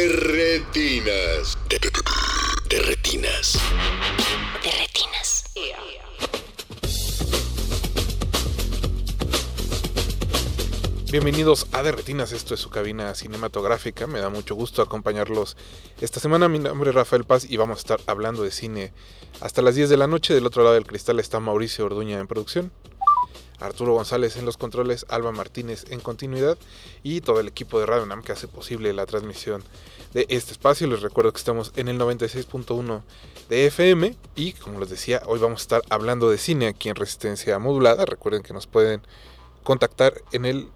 De retinas. De, de retinas. De retinas. Bienvenidos a De Retinas, esto es su cabina cinematográfica, me da mucho gusto acompañarlos esta semana, mi nombre es Rafael Paz y vamos a estar hablando de cine hasta las 10 de la noche, del otro lado del cristal está Mauricio Orduña en producción, Arturo González en los controles, Alba Martínez en continuidad y todo el equipo de Radio Nam que hace posible la transmisión de este espacio. Les recuerdo que estamos en el 96.1 de FM y como les decía, hoy vamos a estar hablando de cine aquí en Resistencia Modulada. Recuerden que nos pueden contactar en el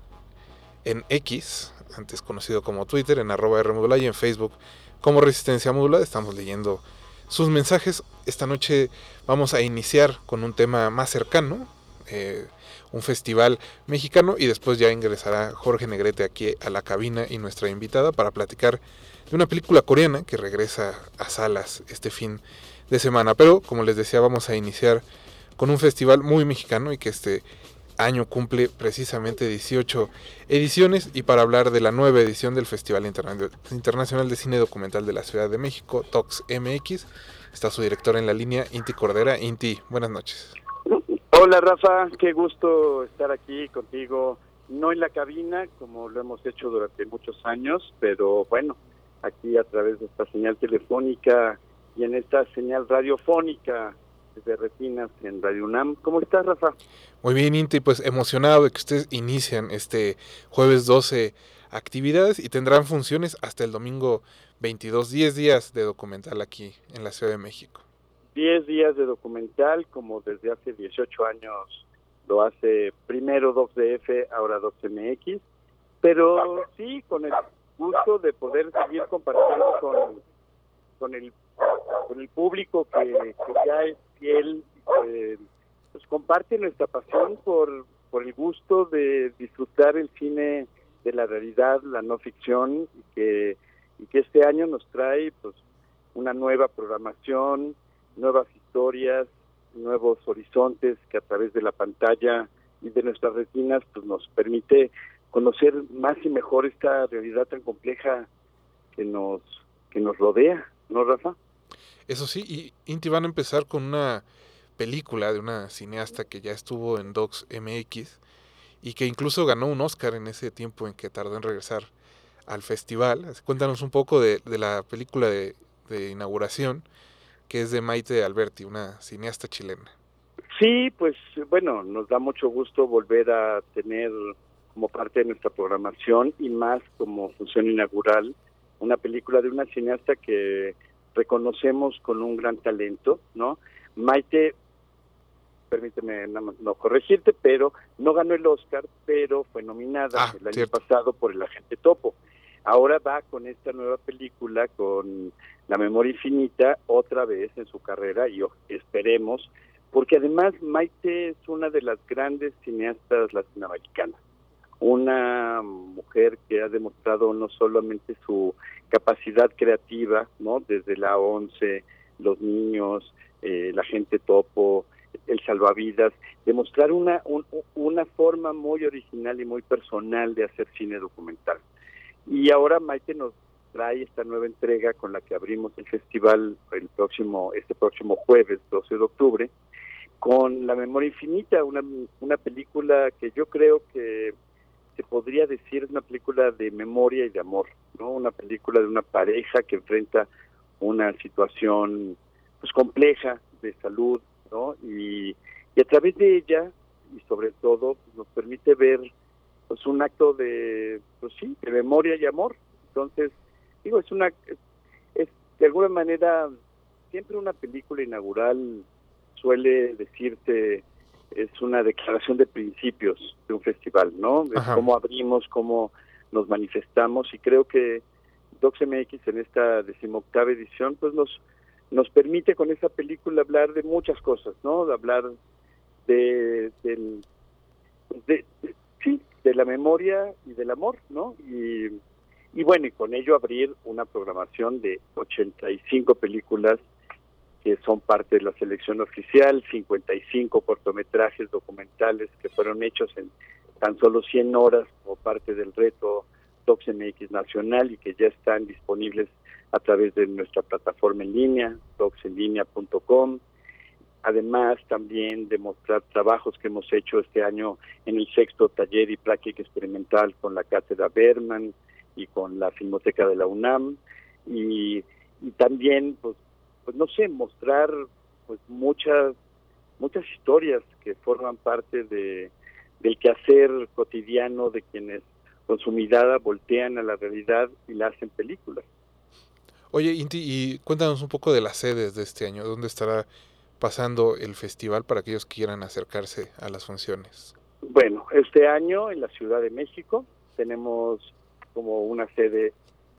en X, antes conocido como Twitter, en arroba Rmodulada y en Facebook como Resistencia Modulada. Estamos leyendo sus mensajes. Esta noche vamos a iniciar con un tema más cercano, eh, un festival mexicano, y después ya ingresará Jorge Negrete aquí a la cabina y nuestra invitada para platicar de una película coreana que regresa a salas este fin de semana. Pero, como les decía, vamos a iniciar con un festival muy mexicano y que este año cumple precisamente 18 ediciones y para hablar de la nueva edición del Festival Interna Internacional de Cine Documental de la Ciudad de México, TOX MX, está su director en la línea, Inti Cordera. Inti, buenas noches. Hola Rafa, qué gusto estar aquí contigo, no en la cabina como lo hemos hecho durante muchos años, pero bueno, aquí a través de esta señal telefónica y en esta señal radiofónica de Retinas en Radio UNAM. ¿Cómo estás, Rafa? Muy bien, Inti, pues emocionado de que ustedes inician este jueves 12 actividades y tendrán funciones hasta el domingo 22, 10 días de documental aquí en la Ciudad de México. 10 días de documental, como desde hace 18 años lo hace primero 2DF, ahora 2MX, pero sí con el gusto de poder seguir compartiendo con, con el con el público que, ya es fiel, eh, pues comparte nuestra pasión por, por el gusto de disfrutar el cine de la realidad, la no ficción, y que, y que este año nos trae pues una nueva programación, nuevas historias, nuevos horizontes que a través de la pantalla y de nuestras retinas pues nos permite conocer más y mejor esta realidad tan compleja que nos que nos rodea, ¿no, Rafa? Eso sí, y Inti van a empezar con una película de una cineasta que ya estuvo en Docs MX y que incluso ganó un Oscar en ese tiempo en que tardó en regresar al festival. Cuéntanos un poco de, la película de, inauguración, que es de Maite Alberti, una cineasta chilena. Sí, pues bueno, nos da mucho gusto volver a tener como parte de nuestra programación y más como función inaugural una película de una cineasta que reconocemos con un gran talento, ¿no? Maite, permíteme no corregirte, pero no ganó el Oscar, pero fue nominada ah, el año pasado por El Agente Topo. Ahora va con esta nueva película, con La Memoria Infinita, otra vez en su carrera, y esperemos, porque además Maite es una de las grandes cineastas latinoamericanas una mujer que ha demostrado no solamente su capacidad creativa, ¿no? Desde la once, los niños, eh, la gente topo, el salvavidas, demostrar una, una forma muy original y muy personal de hacer cine documental. Y ahora Maite nos trae esta nueva entrega con la que abrimos el festival el próximo, este próximo jueves, 12 de octubre, con La Memoria Infinita, una, una película que yo creo que se podría decir es una película de memoria y de amor, ¿no? Una película de una pareja que enfrenta una situación pues compleja de salud, ¿no? Y, y a través de ella y sobre todo nos permite ver pues un acto de pues sí, de memoria y amor. Entonces, digo, es una es de alguna manera siempre una película inaugural suele decirte es una declaración de principios de un festival, ¿no? De cómo abrimos, cómo nos manifestamos y creo que DocsMX en esta decimoctava edición pues nos nos permite con esa película hablar de muchas cosas, ¿no? De hablar de, del, de, sí, de la memoria y del amor, ¿no? Y, bueno, y con ello abrir una programación de 85 películas que son parte de la selección oficial, 55 cortometrajes documentales que fueron hechos en tan solo 100 horas como parte del reto DocsMX Nacional y que ya están disponibles a través de nuestra plataforma en línea, docsenlinea.com. Además, también de mostrar trabajos que hemos hecho este año en el sexto taller y práctica experimental con la Cátedra Berman y con la Filmoteca de la UNAM. Y, también, pues, pues, no sé, mostrar pues muchas muchas historias que forman parte de del quehacer cotidiano de quienes con su mirada voltean a la realidad y la hacen películas. Oye, Inti, y cuéntanos un poco de las sedes de este año, ¿dónde estará pasando el festival para aquellos que quieran acercarse a las funciones? Bueno, este año en la Ciudad de México tenemos como una sede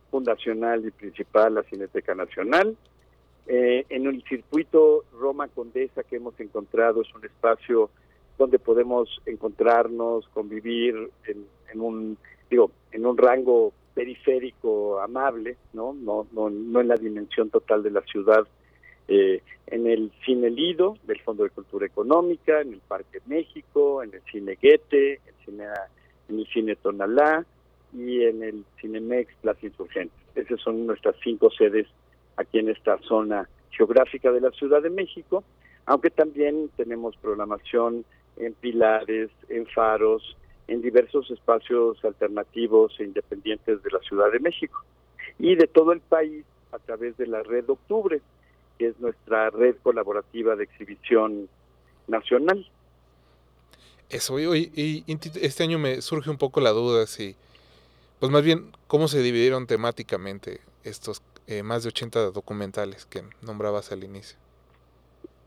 fundacional y principal la Cineteca Nacional. Eh, en el circuito Roma Condesa que hemos encontrado es un espacio donde podemos encontrarnos, convivir en, en un digo en un rango periférico amable, ¿no? No, no, no en la dimensión total de la ciudad, eh, en el Cine Lido del Fondo de Cultura Económica, en el Parque México, en el Cine Guete, en, el Cine Tonalá y en el Cinemex Plaza Insurgente. Esas son nuestras cinco sedes aquí en esta zona geográfica de la Ciudad de México, aunque también tenemos programación en Pilares, en Faros, en diversos espacios alternativos e independientes de la Ciudad de México y de todo el país a través de la red Octubre, que es nuestra red colaborativa de exhibición nacional. Eso, y, y, este año me surge un poco la duda si, pues más bien, ¿cómo se dividieron temáticamente estos eh, más de 80 documentales que nombrabas al inicio?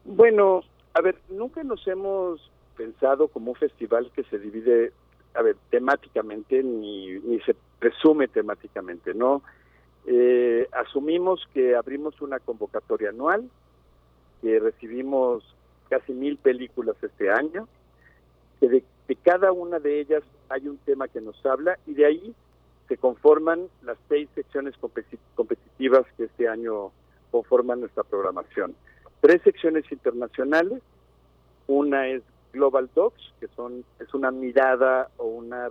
Bueno, a ver, nunca nos hemos pensado como un festival que se divide a ver, temáticamente ni, ni se presume temáticamente, ¿no? Eh, asumimos que abrimos una convocatoria anual, que recibimos casi mil películas este año, que de, cada una de ellas hay un tema que nos habla y de ahí se conforman las seis secciones competitivas que este año conforman nuestra programación. Tres secciones internacionales, una es Global Docs, que son es una mirada o una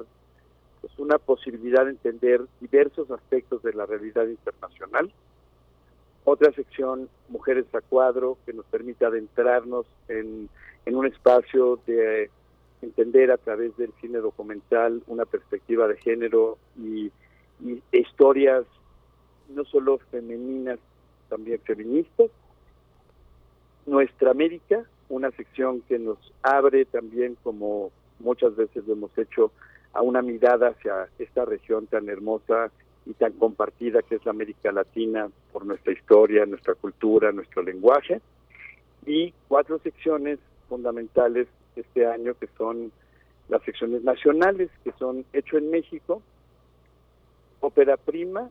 pues una posibilidad de entender diversos aspectos de la realidad internacional. Otra sección, Mujeres a Cuadro, que nos permite adentrarnos en, en un espacio de entender a través del cine documental una perspectiva de género y, y historias no solo femeninas, también feministas. Nuestra América, una sección que nos abre también, como muchas veces lo hemos hecho, a una mirada hacia esta región tan hermosa y tan compartida que es la América Latina por nuestra historia, nuestra cultura, nuestro lenguaje. Y cuatro secciones fundamentales este año que son las secciones nacionales, que son Hecho en México, Ópera Prima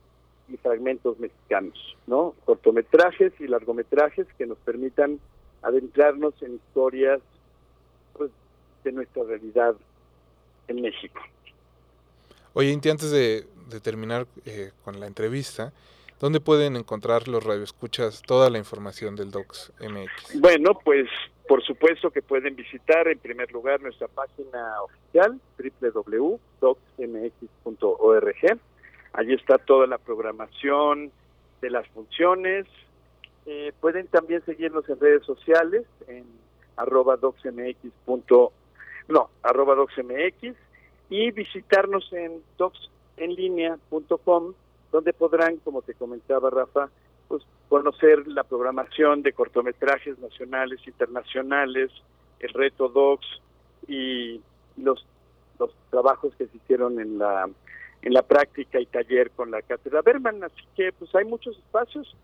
y Fragmentos Mexicanos, ¿no? Cortometrajes y largometrajes que nos permitan adentrarnos en historias pues, de nuestra realidad en México. Oye, Inti, antes de, de terminar eh, con la entrevista, ¿dónde pueden encontrar los radioescuchas toda la información del Docs MX? Bueno, pues por supuesto que pueden visitar en primer lugar nuestra página oficial www.docsmx.org. Allí está toda la programación de las funciones, eh, pueden también seguirnos en redes sociales, en arroba docsmx. No, arroba docsmx y visitarnos en docsenlinea.com, donde podrán, como te comentaba Rafa, pues conocer la programación de cortometrajes nacionales, internacionales, el reto Docs y los los trabajos que se hicieron en la en la práctica y taller con la cátedra Berman, así que pues hay muchos espacios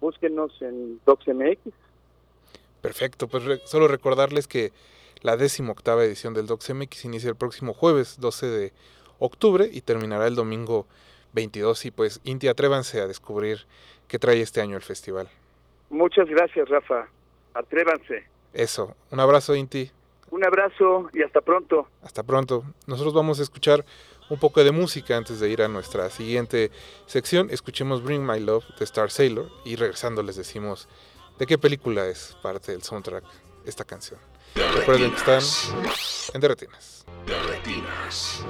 búsquenos en DocsMX. Perfecto, pues solo recordarles que la octava edición del DocsMX inicia el próximo jueves 12 de octubre y terminará el domingo 22. Y pues, Inti, atrévanse a descubrir qué trae este año el festival. Muchas gracias, Rafa. Atrévanse. Eso. Un abrazo, Inti. Un abrazo y hasta pronto. Hasta pronto. Nosotros vamos a escuchar un poco de música antes de ir a nuestra siguiente sección. Escuchemos Bring My Love de Star Sailor y regresando les decimos de qué película es parte del soundtrack esta canción. Recuerden que están en Derretinas. Derretinas.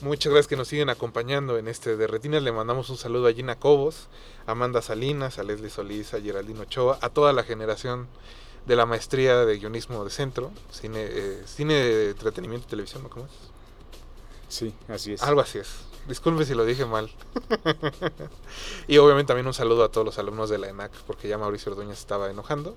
Muchas gracias que nos siguen acompañando en este de Retinas. Le mandamos un saludo a Gina Cobos, a Amanda Salinas, a Leslie Solís, a Geraldine Ochoa, a toda la generación de la maestría de guionismo de centro, cine, eh, cine de entretenimiento y televisión, ¿no? ¿Cómo es? Sí, así es. Algo así es. Disculpe si lo dije mal. y obviamente también un saludo a todos los alumnos de la ENAC, porque ya Mauricio Ordóñez estaba enojando.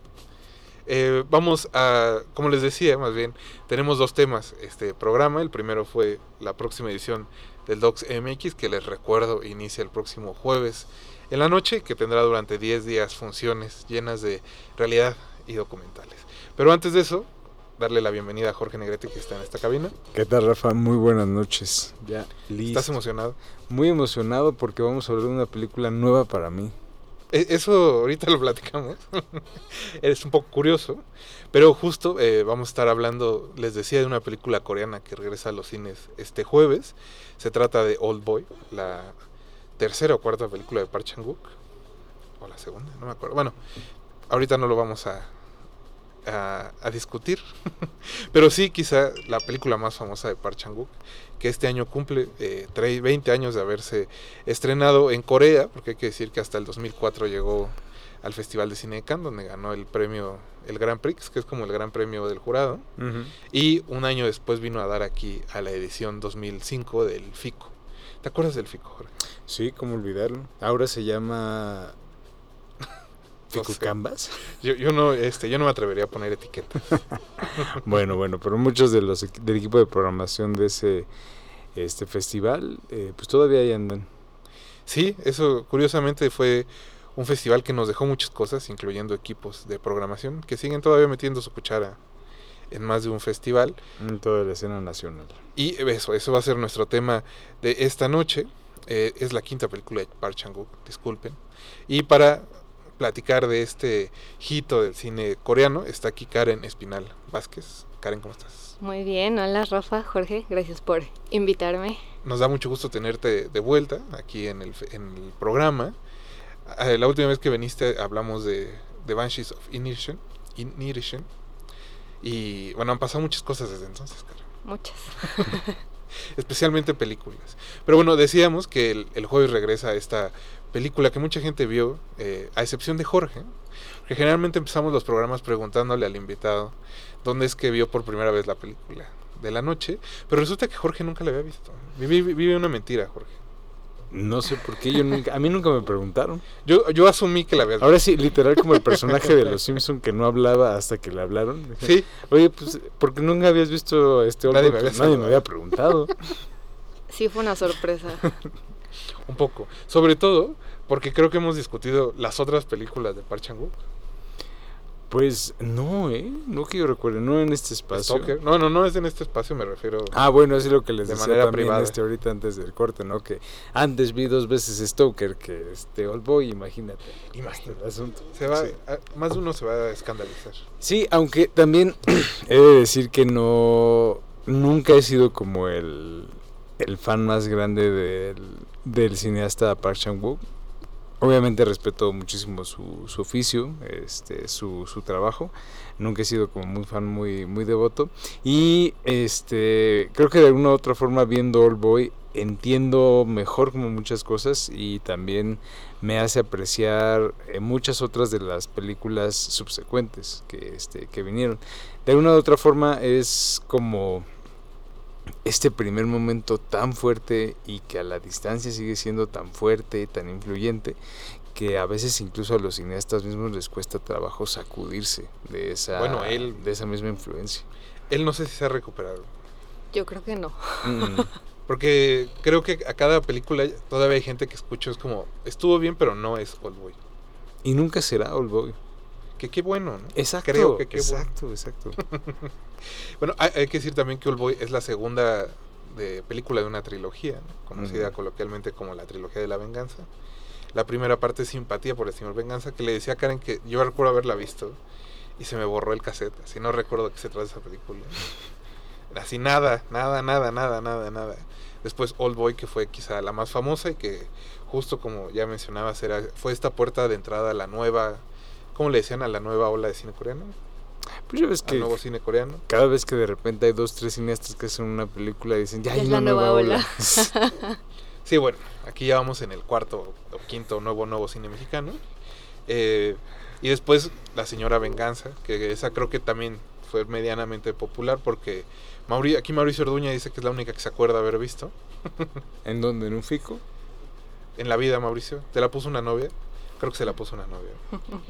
Eh, vamos a, como les decía, más bien, tenemos dos temas este programa. El primero fue la próxima edición del Docs MX, que les recuerdo inicia el próximo jueves en la noche, que tendrá durante 10 días funciones llenas de realidad y documentales. Pero antes de eso, darle la bienvenida a Jorge Negrete, que está en esta cabina. ¿Qué tal, Rafa? Muy buenas noches. Ya listo. ¿Estás emocionado? Muy emocionado porque vamos a hablar de una película nueva para mí. E- Eso ahorita lo platicamos. es un poco curioso. Pero justo eh, vamos a estar hablando, les decía, de una película coreana que regresa a los cines este jueves. Se trata de Old Boy, la tercera o cuarta película de Park Chan-wook. O la segunda, no me acuerdo. Bueno, ahorita no lo vamos a, a, a discutir. Pero sí, quizá la película más famosa de Park Chan-wook, que este año cumple eh, tre- 20 años de haberse estrenado en Corea, porque hay que decir que hasta el 2004 llegó al Festival de Cine de Cannes, donde ganó el premio, el Grand Prix, que es como el gran premio del jurado, y un año después vino a dar aquí a la edición 2005 del FICO. ¿Te acuerdas del FICO, Jorge? Sí, cómo olvidarlo. Ahora se llama Canvas. Yo, yo no, este, yo no me atrevería a poner etiqueta. bueno, bueno, pero muchos de los del equipo de programación de ese este festival, eh, pues todavía ahí andan. Sí, eso curiosamente fue un festival que nos dejó muchas cosas, incluyendo equipos de programación, que siguen todavía metiendo su cuchara en más de un festival. En toda la escena nacional. Y eso, eso va a ser nuestro tema de esta noche. Eh, es la quinta película de Park Chan-wook, disculpen. Y para platicar de este hito del cine coreano está aquí Karen Espinal Vázquez. Karen, ¿cómo estás? Muy bien, hola Rafa, Jorge, gracias por invitarme. Nos da mucho gusto tenerte de vuelta aquí en el, fe- en el programa. Ah, La última vez que viniste hablamos de, de Banshees of Inisherin. Y bueno, han pasado muchas cosas desde entonces, Karen. Muchas. especialmente películas. Pero bueno, decíamos que el, el jueves regresa esta película que mucha gente vio, eh, a excepción de Jorge, que generalmente empezamos los programas preguntándole al invitado dónde es que vio por primera vez la película de la noche, pero resulta que Jorge nunca la había visto. Vive, vive una mentira, Jorge. No sé por qué, yo nunca, a mí nunca me preguntaron. Yo, yo asumí que la había Ahora sí, literal como el personaje de los Simpson que no hablaba hasta que le hablaron. Sí, Oye, pues, ¿por qué nunca habías visto este Nadie me había nadie me había preguntado. Sí, fue una sorpresa. un poco. Sobre todo porque creo que hemos discutido las otras películas de Park Chan-wook. Pues no, ¿eh? No que yo recuerde, no en este espacio. Stalker. No, no, no es en este espacio, me refiero. Ah, bueno, es lo que les De decía manera también privada. este ahorita antes del corte, ¿no? Que antes vi dos veces Stoker que este Old Boy, imagínate. Imagínate. El asunto. Se va, Sí. a- más de uno se va a escandalizar. Sí, aunque también he de decir que no nunca he sido como el, el fan más grande del, del cineasta Park Chan-wook. Obviamente respeto muchísimo su, su oficio, este, su, trabajo. Nunca he sido como muy fan, muy, muy devoto. Y este creo que de alguna u otra forma viendo Old Boy entiendo mejor como muchas cosas y también me hace apreciar eh, muchas otras de las películas subsecuentes que, este, que vinieron. De alguna u otra forma es como este primer momento tan fuerte y que a la distancia sigue siendo tan fuerte, tan influyente, que a veces incluso a los cineastas mismos les cuesta trabajo sacudirse de esa, Bueno, él- de esa misma influencia. Él no sé si se ha recuperado. Yo creo que no. Mm, Porque creo que a cada película todavía hay gente que escucho, es como, estuvo bien, pero no es Old Boy. y nunca será Old Boy. Que qué bueno, ¿no? Exacto. Creo que qué exacto, exacto. Bueno, hay, hay que decir también que Oldboy es la segunda de película de una trilogía, ¿no? conocida coloquialmente como la trilogía de la venganza. La primera parte es Simpatía por el señor Venganza, que le decía a Karen que yo recuerdo haberla visto y se me borró el cassette, así no recuerdo qué se trata de esa película. Así nada, nada, nada, nada, nada, nada. Después Old Boy, que fue quizá la más famosa y que justo como ya mencionabas, era, fue esta puerta de entrada a la nueva, ¿cómo le decían? A la nueva ola de cine coreano, Pues ya ves al que nuevo cine coreano. cada vez que de repente hay dos, tres cineastas que hacen una película dicen, ya Ya hay es una la nueva, nueva ola. Sí, bueno, aquí ya vamos en el cuarto o quinto nuevo nuevo cine mexicano. Eh, y después La Señora Venganza, que esa creo que también fue medianamente popular porque Mauri, aquí Mauricio Orduña dice que es la única que se acuerda haber visto. ¿En dónde? ¿En un fico? En la vida, Mauricio. ¿Te la puso una novia? Creo que se la puso una novia.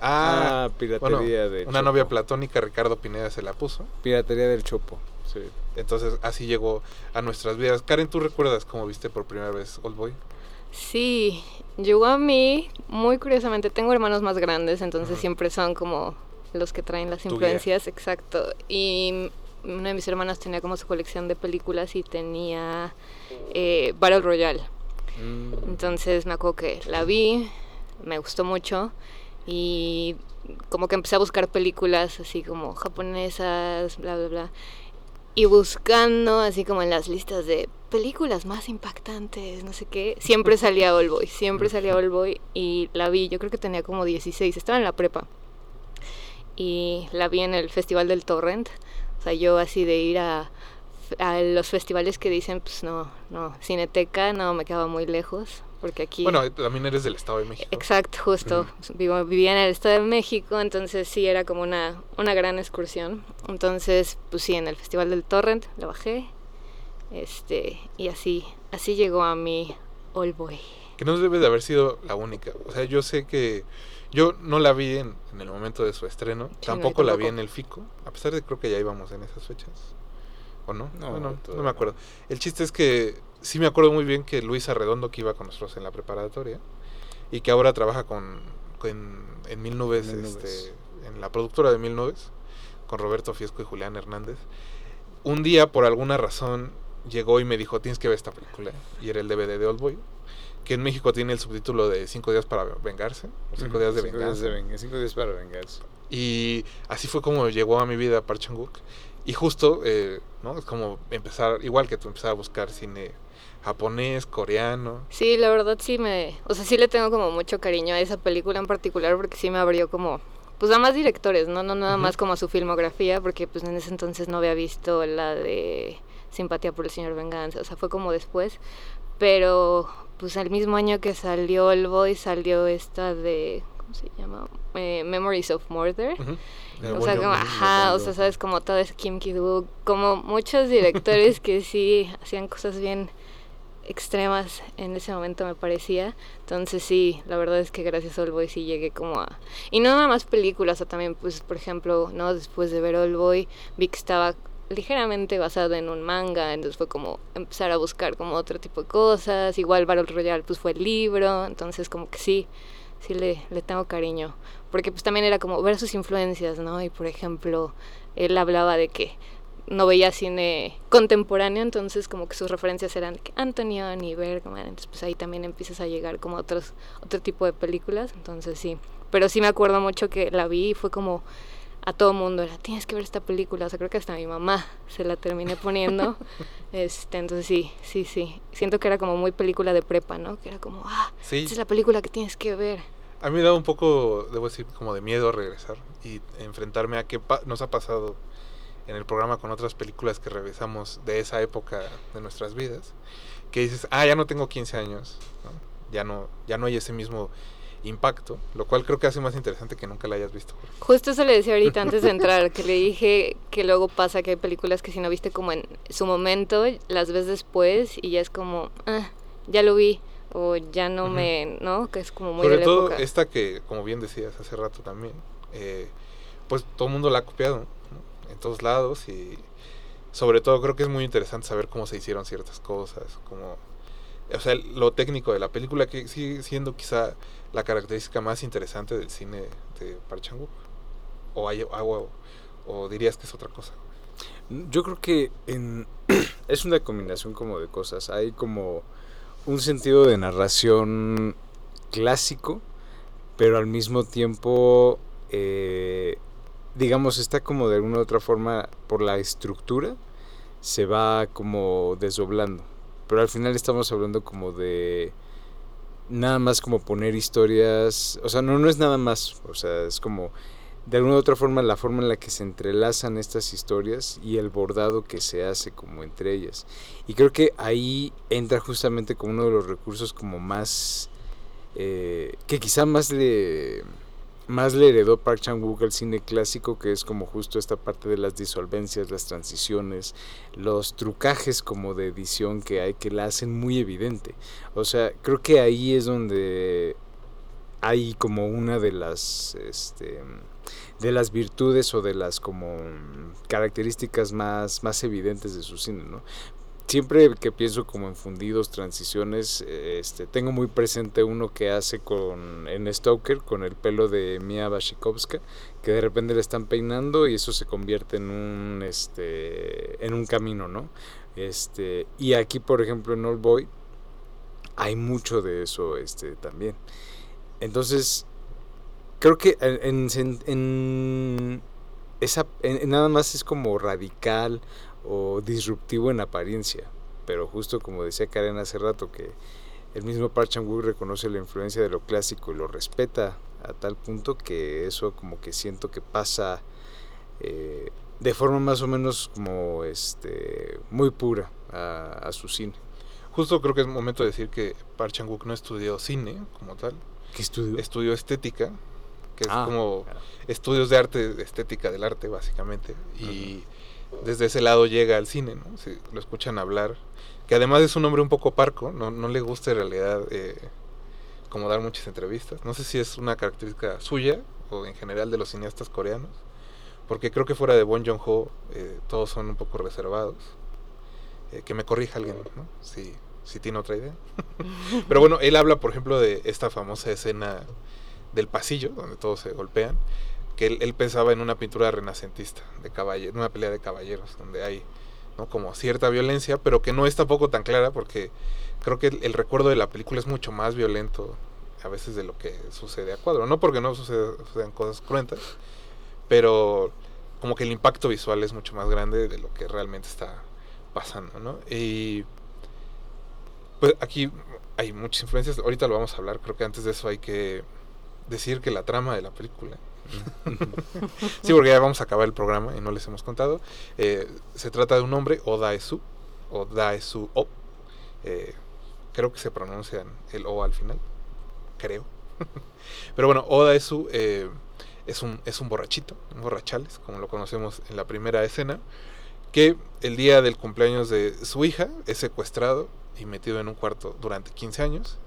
Ah, piratería bueno, de una Chopo. novia platónica, Ricardo Pineda se la puso. Piratería del Chopo. Sí. Entonces así llegó a nuestras vidas. Karen, ¿tú recuerdas cómo viste por primera vez Old Boy? Sí, llegó a mí, muy curiosamente, tengo hermanos más grandes, entonces siempre son como los que traen las influencias, exacto. Y una de mis hermanas tenía como su colección de películas y tenía eh, Battle Royale. Mm. Entonces me acuerdo que la vi, me gustó mucho y como que empecé a buscar películas así como japonesas, bla, bla, bla. Y buscando así como en las listas de películas más impactantes, no sé qué, siempre salía All Boy, siempre salía All Boy y la vi, yo creo que tenía como 16, estaba en la prepa. Y la vi en el Festival del Torrent. O sea, yo así de ir a, a los festivales que dicen, pues no, no, Cineteca, no, me quedaba muy lejos, porque aquí... Bueno, también eres del Estado de México. Exacto, justo. Vivo, vivía en el Estado de México, entonces sí era como una, una gran excursión. Entonces, pues sí, en el Festival del Torrent la bajé. Este, y así, así llegó a mi All Boy. Que no debe de haber sido la única. O sea, yo sé que yo no la vi en, en el momento de su estreno. tampoco la vi en el FICO. A pesar de que creo que ya íbamos en esas fechas. ¿O no? No, Bueno, no me acuerdo. El chiste es que sí me acuerdo muy bien que Luisa Redondo, que iba con nosotros en la preparatoria, y que ahora trabaja con, con- en Mil Nubes, Mil este, en la productora de Mil Nubes, con Roberto Fiesco y Julián Hernández. Un día, por alguna razón, llegó y me dijo, tienes que ver esta película. Y era el DVD de Old Boy, que en México tiene el subtítulo de Cinco días para vengarse, o Cinco días de Cinco venganza. días de. Cinco días para vengarse. Y así fue como llegó a mi vida Park Chan-wook. Y justo, eh, ¿no? Es como empezar, igual que tú, empezar a buscar cine japonés, coreano. Sí, la verdad sí me, o sea, sí le tengo como mucho cariño a esa película en particular porque sí me abrió como, pues a más directores, no, no nada más como a su filmografía, porque pues en ese entonces no había visto la de Simpatía por el Señor Venganza, o sea, fue como después, pero pues el mismo año que salió El Boy salió esta de, ¿cómo se llama? Eh, Memories of Murder. O sea, como, ajá, o sea, sabes, como todo es Kim Ki-duk, como muchos directores que sí hacían cosas bien extremas en ese momento me parecía. Entonces sí, la verdad es que gracias a All Boy sí llegué como a... Y no nada más películas, o también pues por ejemplo, no después de ver All Boy vi que estaba ligeramente basado en un manga, entonces fue como empezar a buscar como otro tipo de cosas, igual Battle Royale pues fue el libro, entonces como que sí, sí le, le tengo cariño, porque pues también era como ver sus influencias, ¿no? Y por ejemplo, él hablaba de que no veía cine contemporáneo, entonces como que sus referencias eran Antonioni y Bergman, entonces pues ahí también empiezas a llegar como a otros, otro tipo de películas, entonces sí, pero sí me acuerdo mucho que la vi y fue como a todo mundo era, tienes que ver esta película, o sea, creo que hasta mi mamá se la terminé poniendo, este, entonces sí, sí, sí, siento que era como muy película de prepa, ¿no? Que era como, ah, Sí, esta es la película que tienes que ver. a mí me da un poco, debo decir, como de miedo regresar y enfrentarme a qué pa- nos ha pasado en el programa con otras películas que revisamos de esa época de nuestras vidas, que dices, ah, ya no tengo 15 años, ¿no? ya no ya no hay ese mismo impacto, lo cual creo que hace más interesante que nunca la hayas visto. Justo eso le decía ahorita antes de entrar, que le dije que luego pasa que hay películas que si no viste como en su momento, las ves después y ya es como, ah, ya lo vi, o ya no Ujú. me, ¿no? Que es como muy Sobre de la todo época. esta que, como bien decías hace rato también, eh, pues todo el mundo la ha copiado ¿no? Todos lados y sobre todo creo que es muy interesante saber cómo se hicieron ciertas cosas, cómo o sea, lo técnico de la película que sigue siendo quizá la característica más interesante del cine de Park. O, hay, o, o dirías que es otra cosa. Yo creo que en, es una combinación como de cosas. Hay como un sentido de narración clásico, pero al mismo tiempo, eh, digamos, está como de alguna u otra forma por la estructura, se va como desdoblando. Pero al final estamos hablando como de nada más como poner historias, o sea, no, no es nada más, o sea, es como de alguna u otra forma la forma en la que se entrelazan estas historias y el bordado que se hace como entre ellas. Y creo que ahí entra justamente como uno de los recursos como más, eh, que quizá más le, más le heredó Park Chan-wook al cine clásico, que es como justo esta parte de las disolvencias, las transiciones, los trucajes como de edición que hay que la hacen muy evidente. O sea, creo que ahí es donde hay como una de las... Este, de las virtudes o de las como características más, más evidentes de su cine, ¿no? Siempre que pienso como en fundidos, transiciones, este, tengo muy presente uno que hace con en Stoker con el pelo de Mia Wasikowska, que de repente le están peinando y eso se convierte en un este en un camino, ¿no? Este, y aquí por ejemplo en Old Boy hay mucho de eso este también. Entonces, creo que en, en, esa, nada más es como radical o disruptivo en apariencia, pero justo como decía Karen hace rato que el mismo Park Chan Wook reconoce la influencia de lo clásico y lo respeta a tal punto que eso como que siento que pasa eh, de forma más o menos como este muy pura a, su cine. Justo creo que es momento de decir que Park Chan Wook no estudió cine como tal. ¿Qué estudió? Estudió estética que es Ah, como claro. estudios de arte, de estética del arte, básicamente. Y desde ese lado llega al cine, ¿no? Si lo escuchan hablar, que además es un hombre un poco parco, no, le gusta en realidad eh, como dar muchas entrevistas. No sé si es una característica suya o en general de los cineastas coreanos, porque creo que fuera de Bong Joon-ho eh, todos son un poco reservados. Eh, que me corrija alguien. Si, si tiene otra idea. Pero bueno, él habla, por ejemplo, de esta famosa escena del pasillo, donde todos se golpean, que él, pensaba en una pintura renacentista, de caballe, una pelea de caballeros, donde hay ¿no? como cierta violencia, pero que no es tampoco tan clara, porque creo que el, el recuerdo de la película es mucho más violento a veces de lo que sucede a cuadro. No porque no suceda- sucedan cosas cruentas, pero como que el impacto visual es mucho más grande de lo que realmente está pasando, ¿no? Y pues aquí hay muchas influencias, ahorita lo vamos a hablar, creo que antes de eso hay que decir que la trama de la película. sí, porque ya vamos a acabar el programa y no les hemos contado. Eh, se trata de un hombre, Odaesu, o Daesu O. Eh, creo que se pronuncian el O al final, creo. Pero bueno, Odaesu eh, es, un, es un borrachito, un borrachales, como lo conocemos en la primera escena, que el día del cumpleaños de su hija es secuestrado y metido en un cuarto durante 15 años.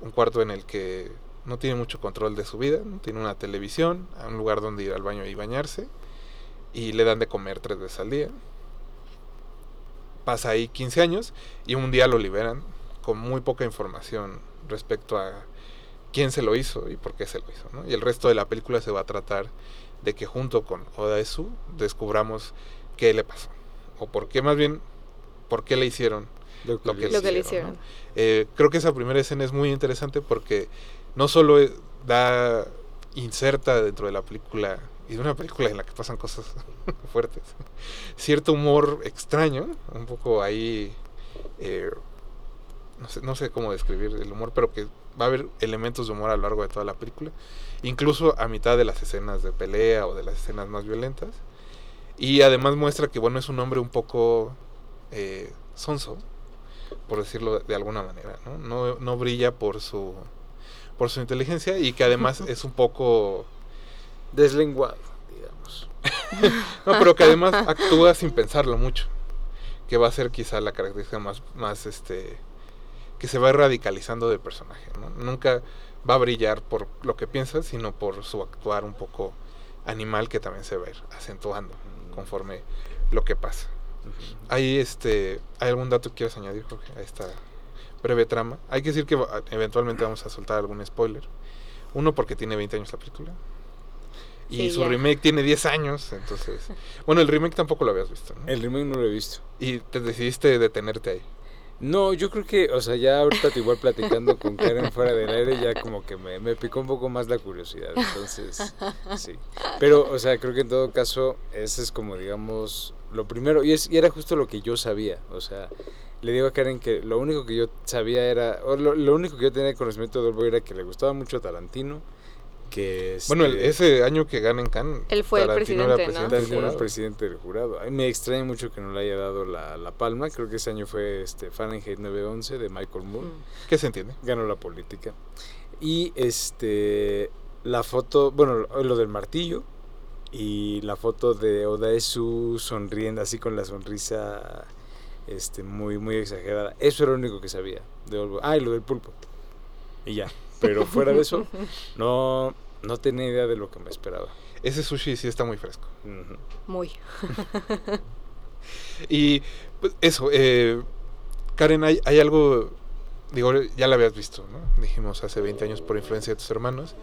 Un cuarto en el que no tiene mucho control de su vida, no tiene una televisión, a un lugar donde ir al baño y bañarse, y le dan de comer tres veces al día. Pasa ahí 15 años y un día lo liberan con muy poca información respecto a quién se lo hizo y por qué se lo hizo. ¿no? Y el resto de la película se va a tratar de que junto con Odaesu descubramos qué le pasó. O por qué más bien, por qué le hicieron Lo que lo que, Lo que le hicieron, hicieron. ¿no? Eh, creo que esa primera escena es muy interesante porque no solo da inserta dentro de la película y de una película en la que pasan cosas fuertes cierto humor extraño un poco ahí eh, no sé, no sé cómo describir el humor pero que va a haber elementos de humor a lo largo de toda la película incluso a mitad de las escenas de pelea o de las escenas más violentas y además muestra que bueno es un hombre un poco eh, sonso por decirlo de alguna manera, ¿no? No, no brilla por su por su inteligencia y que además es un poco deslenguado, digamos. no, pero que además actúa sin pensarlo mucho, que va a ser quizá la característica más más este que se va radicalizando del personaje, ¿no? Nunca va a brillar por lo que piensa, sino por su actuar un poco animal que también se va a ir acentuando conforme lo que pasa. ¿Hay este hay algún dato que quieras añadir, Jorge, a esta breve trama. Hay que decir que va- eventualmente vamos a soltar algún spoiler. Uno porque tiene 20 años la película. Y Sí, su ya. remake tiene 10 años, entonces... Bueno, el remake tampoco lo habías visto, ¿no? El remake no lo he visto. Y te decidiste detenerte ahí. No, yo creo que, o sea, ya ahorita igual platicando con Karen fuera del aire, ya como que me, me picó un poco más la curiosidad. Entonces, sí. Pero, o sea, creo que en todo caso, ese es como, digamos, lo primero. Y, es, y era justo lo que yo sabía. O sea, le digo a Karen que lo único que yo sabía era, o lo, lo único que yo tenía conocimiento de Oldboy era que le gustaba mucho Tarantino. Que Bueno, el- este, ese año que ganan Cannes, Él fue el era presidente, del era jurado. presidente del jurado. Ay, Me extraña mucho que no le haya dado la, la palma. Creo que ese año fue este Fahrenheit 911 de Michael Moore. Mm. ¿Qué se entiende? Ganó la política. Y este la foto, bueno, lo del martillo y la foto de Odaesu sonriendo así con la sonrisa este muy muy exagerada. Eso era lo único que sabía de Oldboy. Ah, y lo del pulpo. Y ya. Pero fuera de eso, no no tenía idea de lo que me esperaba. Ese sushi sí está muy fresco. Muy. Y pues, eso, eh, Karen, hay, hay algo, digo, ya la habías visto, ¿no? Dijimos hace 20 años por influencia de tus hermanos.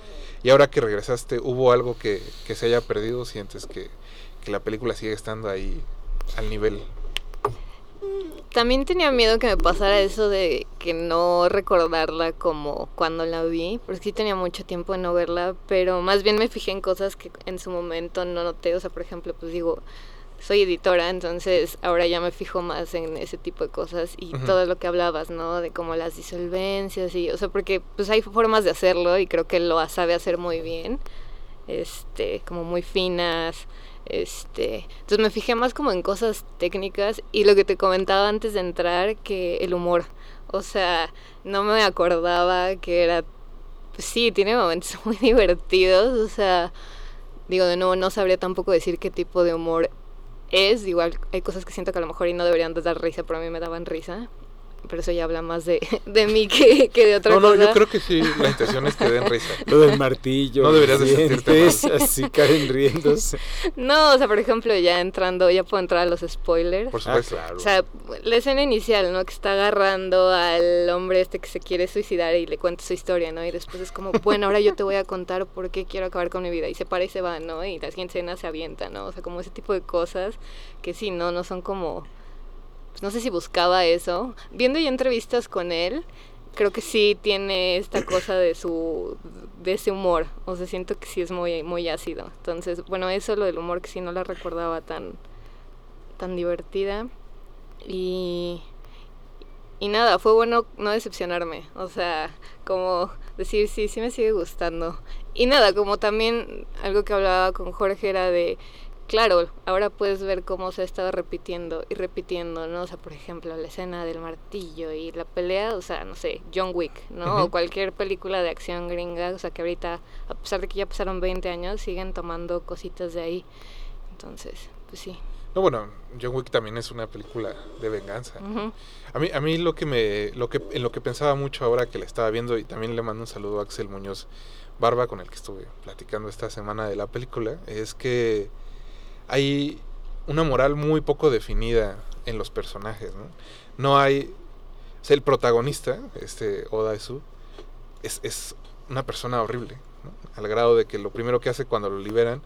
Y ahora que regresaste, ¿hubo algo que, que se haya perdido? ¿Sientes que, que la película sigue estando ahí al nivel? También tenía miedo que me pasara eso de que no recordarla como cuando la vi, porque sí tenía mucho tiempo de no verla, pero más bien me fijé en cosas que en su momento no noté, o sea, por ejemplo, pues digo, soy editora, entonces ahora ya me fijo más en ese tipo de cosas y todo lo que hablabas, ¿no? De como las disolvencias y, o sea, porque pues hay formas de hacerlo y creo que lo sabe hacer muy bien, este, como muy finas, este, entonces me fijé más como en cosas técnicas y lo que te comentaba antes de entrar, que el humor. O sea, no me acordaba que era, pues sí, tiene momentos muy divertidos. O sea, digo, de nuevo, no sabría tampoco decir qué tipo de humor es. Igual hay cosas que siento que a lo mejor y no deberían de dar risa, pero a mí me daban risa. Pero eso ya habla más de, de mí que, que de otra No, no, cosa. yo creo que sí, la intención es que den risa. Lo del martillo. No deberías de sentirte dientes, Así caen riéndose. No, o sea, por ejemplo, ya entrando, ya puedo entrar a los spoilers. Por Ah, supuesto. claro. O sea, la escena inicial, ¿no? Que está agarrando al hombre este que se quiere suicidar y le cuenta su historia, ¿no? Y después es como, bueno, ahora yo te voy a contar por qué quiero acabar con mi vida. Y se para y se va, ¿no? Y la siguiente escena se avienta, ¿no? O sea, como ese tipo de cosas que sí, ¿no? No son como... pues, no sé si buscaba eso. Viendo ya entrevistas con él, creo que sí tiene esta cosa de su de ese humor. O sea siento que sí es muy muy ácido. Entonces bueno eso lo del humor que sí no la recordaba tan tan divertida. Y y nada fue bueno no decepcionarme. O sea como decir sí sí me sigue gustando. Y nada como también algo que hablaba con Jorge era de claro, ahora puedes ver cómo se ha estado repitiendo y repitiendo, ¿no? O sea, por ejemplo, la escena del martillo y la pelea, o sea, no sé, John Wick, ¿no? O cualquier película de acción gringa, o sea, que ahorita, a pesar de que ya pasaron 20 años, siguen tomando cositas de ahí. Entonces, pues sí. No, bueno, John Wick también es una película de venganza. A mí, a mí lo que me, lo que, en lo que pensaba mucho ahora que la estaba viendo, y también le mando un saludo a Axel Muñoz Barba, con el que estuve platicando esta semana de la película, es que hay una moral muy poco definida en los personajes, ¿no? No hay, o sea, el protagonista, este Oda Esu, es, es una persona horrible, ¿no? Al grado de que lo primero que hace cuando lo liberan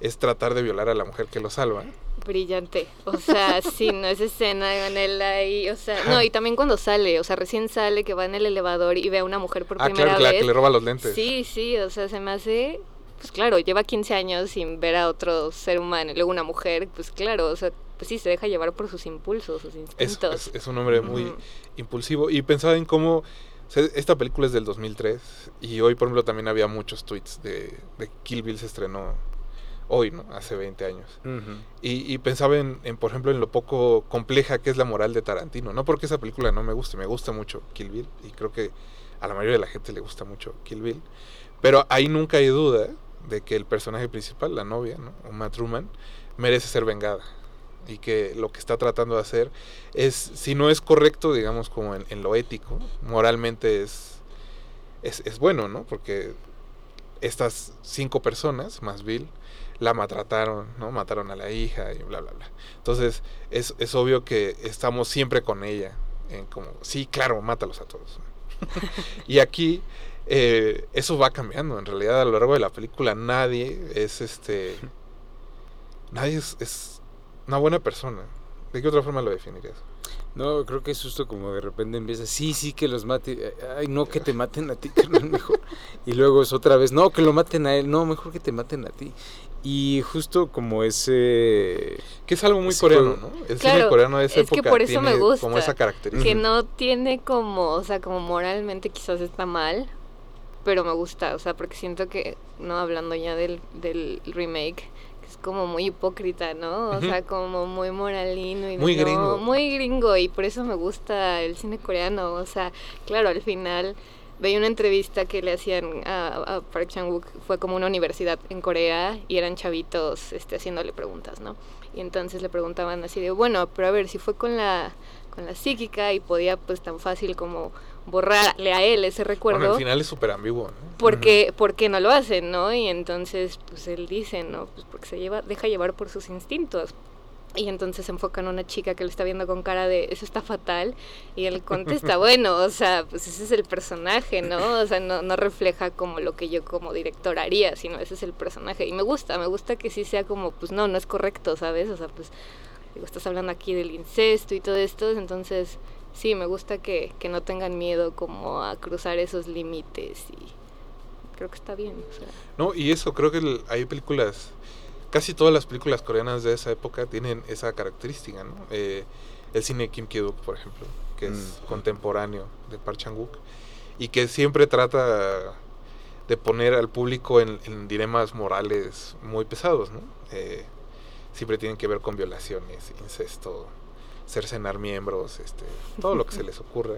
es tratar de violar a la mujer que lo salva. Brillante. O sea, sí, no esa escena con él ahí, o sea, no, y también cuando sale, o sea, recién sale que va en el elevador y ve a una mujer por Ah, primera claro, que la vez. que le roba los lentes. Sí, sí, o sea, se me hace, pues claro, lleva 15 años sin ver a otro ser humano y luego una mujer, pues claro, o sea, pues sí, se deja llevar por sus impulsos, sus Es, instintos. es- es un hombre muy impulsivo. Y pensaba en cómo. o sea, esta película es del 2003. Y hoy, por ejemplo, también había muchos tweets de, de Kill Bill se estrenó hoy, ¿no? Hace 20 años. Y pensaba en, en, por ejemplo, en lo poco compleja que es la moral de Tarantino. No porque esa película no me guste, me gusta mucho Kill Bill. Y creo que a la mayoría de la gente le gusta mucho Kill Bill. Pero ahí nunca hay duda de que el personaje principal, la novia, ¿no? Uma Truman, merece ser vengada. Y que lo que está tratando de hacer es, si no es correcto, digamos, como en, en lo ético, moralmente es, es, es bueno, ¿no? Porque estas cinco personas, más Bill, la maltrataron, ¿no? Mataron a la hija y bla, bla, bla. Entonces, es, es obvio que estamos siempre con ella, en como, sí, claro, mátalos a todos. y aquí eh, eso va cambiando. En realidad, a lo largo de la película, nadie es este. Nadie es, es una buena persona. ¿De qué otra forma lo definirías? No, creo que es justo como de repente empieza, sí, sí, que los mate, eh, ay, no, que te maten a ti, carnal, mejor. Y luego es otra vez, no, que lo maten a él, no, mejor que te maten a ti. Y justo como ese... Que es algo muy coreano, ¿no? El Claro, cine coreano de esa es que por eso me gusta, como esa característica. que no tiene como, o sea, como moralmente quizás está mal, pero me gusta, o sea, porque siento que, no hablando ya del, del remake, que es como muy hipócrita, ¿no? O sea, como muy moralino y Muy no, gringo. muy gringo y por eso me gusta el cine coreano, o sea, claro, al final veía una entrevista que le hacían a, a Park Chan-wook, fue como una universidad en Corea y eran chavitos este, haciéndole preguntas, ¿no? Y entonces le preguntaban así de, bueno, pero a ver, si fue con la, con la psíquica y podía pues tan fácil como borrarle a él ese recuerdo, Bueno, al final es súper ambiguo, ¿no? ¿por qué, por qué no lo hacen, no? Y entonces pues él dice, ¿no? Pues porque se lleva, deja llevar por sus instintos. Y entonces se enfocan a una chica que le está viendo con cara de eso está fatal y él contesta, bueno, o sea, pues ese es el personaje, ¿no? O sea, no, no refleja como lo que yo como director haría, sino ese es el personaje. Y me gusta, me gusta que sí sea como, pues no, no es correcto, ¿sabes? O sea, pues digo, estás hablando aquí del incesto y todo esto, entonces sí, me gusta que, que no tengan miedo como a cruzar esos límites y creo que está bien. O sea. No, y eso, creo que el- hay películas, casi todas las películas coreanas de esa época tienen esa característica, ¿no? Eh, el cine Kim Ki-duk, por ejemplo, que es Mm. contemporáneo de Park Chan-wook, y que siempre trata de poner al público en, en dilemas morales muy pesados, ¿no? Eh, siempre tienen que ver con violaciones, incesto, cercenar miembros, este, todo lo que se les ocurra.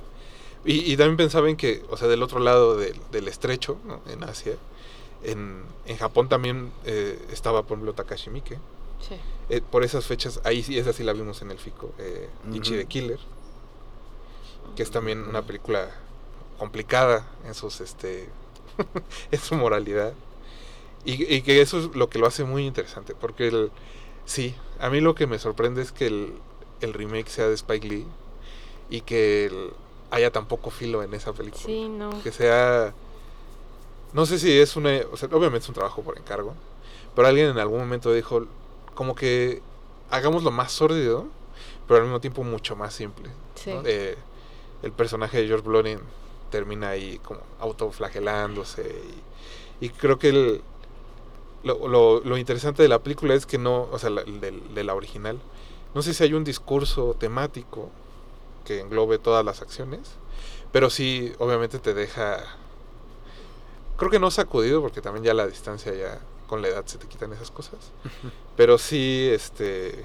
Y, y también pensaba en que, o sea, del otro lado del, del estrecho, ¿no? en Asia, en, en Japón también eh, estaba, por ejemplo, Takashi Miike. Sí. Eh, por esas fechas, ahí sí, esa sí la vimos en el FICO, eh, Ichi the Killer, que es también una película complicada en sus este en su moralidad. Y, y que eso es lo que lo hace muy interesante, porque el, sí, a mí lo que me sorprende es que el, el remake sea de Spike Lee y que el- haya tan poco filo en esa película Sí, no. que sea no sé si es una o sea, obviamente es un trabajo por encargo pero alguien en algún momento dijo como que hagámoslo más sórdido pero al mismo tiempo mucho más simple Sí. ¿no? Eh, el personaje de George Blonin termina ahí como autoflagelándose y, y creo que el- lo, lo- lo interesante de la película es que no o sea la- de la original no sé si hay un discurso temático que englobe todas las acciones pero sí, obviamente te deja. Creo que no sacudido, porque también ya la distancia, ya con la edad se te quitan esas cosas. Pero sí, este.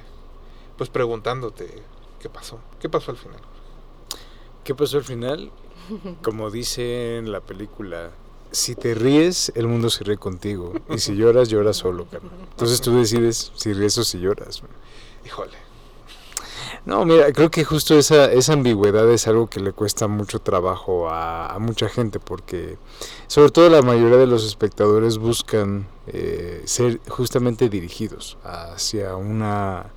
Pues preguntándote qué pasó. ¿Qué pasó al final? ¿Qué pasó al final? Como dice en la película, si te ríes, el mundo se ríe contigo. Y si lloras, lloras solo, carnal. Entonces tú decides si ríes o si lloras. Híjole. No, mira, creo que justo esa, esa ambigüedad es algo que le cuesta mucho trabajo a, mucha gente, porque sobre todo la mayoría de los espectadores buscan eh, ser justamente dirigidos hacia una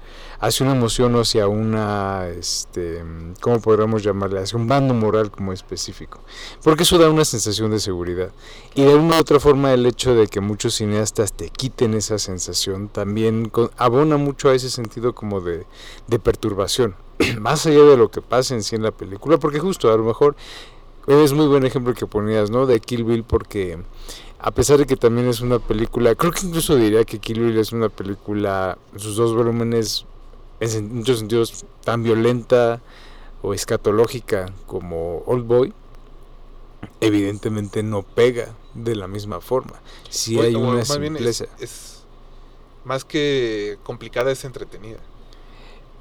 hacia una emoción o hacia una, este, ¿cómo podríamos llamarle? Hacia un bando moral como específico. Porque eso da una sensación de seguridad. Y de una u otra forma el hecho de que muchos cineastas te quiten esa sensación también abona mucho a ese sentido como de, de perturbación. Más allá de lo que pasa en sí en la película, porque justo a lo mejor es muy buen ejemplo que ponías, ¿no? De Kill Bill porque a pesar de que también es una película, creo que incluso diría que Kill Bill es una película, sus dos volúmenes, en muchos sentidos tan violenta o escatológica como Old Boy, evidentemente no pega de la misma forma. Si O- hay una más bien es, simpleza. es más que complicada, es entretenida.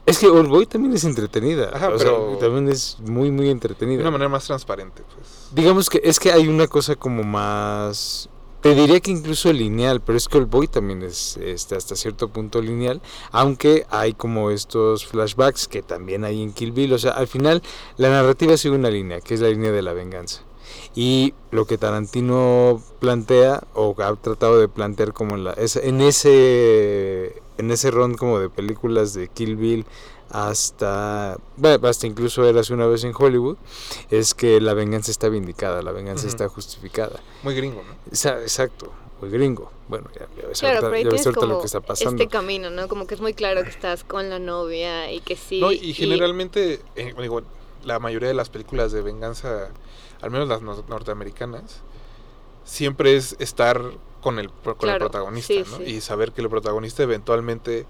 Es que Old Boy también es entretenida. Ajá, o sea, pero- también es muy, muy De entretenida. una manera más transparente, pues. Digamos que es que hay una cosa como más. Te diría que incluso lineal, pero es que Old Boy también es este, hasta cierto punto lineal, aunque hay como estos flashbacks que también hay en Kill Bill. O sea, al final la narrativa sigue una línea, que es la línea de la venganza. Y lo que Tarantino plantea, o ha tratado de plantear como en, la, en ese en ese ron como de películas de Kill Bill hasta, bueno, hasta incluso eras una vez en Hollywood, es que la venganza está vindicada, la venganza Ujú. está justificada. Muy gringo, ¿no? Exacto, muy gringo. Bueno, ya, ya ves Claro, ahorita- ya ves ahorita lo que está pasando. este camino, ¿no? Como que es muy claro que estás con la novia y que sí. No, y generalmente, eh, digo, la mayoría de las películas de venganza, al menos las nor- norteamericanas, siempre es estar con el, con el Claro, protagonista, sí, ¿no? sí. Y saber que el protagonista eventualmente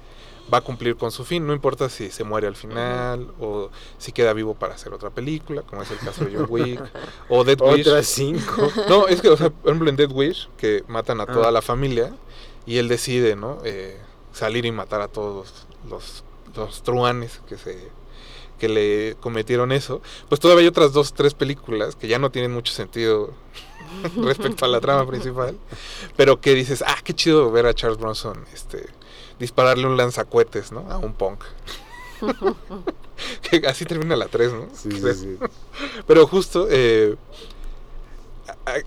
va a cumplir con su fin, no importa si se muere al final o si queda vivo para hacer otra película, como es el caso de John Wick o Dead Wish. Otras cinco. No, es que, o sea, por ejemplo, en Dead Wish, que matan a toda Ah. la familia y él decide, ¿no? Eh, salir y matar a todos los, los truanes que se que le cometieron eso. Pues todavía hay otras dos, tres películas que ya no tienen mucho sentido respecto a la trama principal, pero que dices, ah, qué chido ver a Charles Bronson este, dispararle un lanzacuetes, ¿no? A un punk. que así termina la 3, ¿no? Sí, sí, sí. Pero justo eh,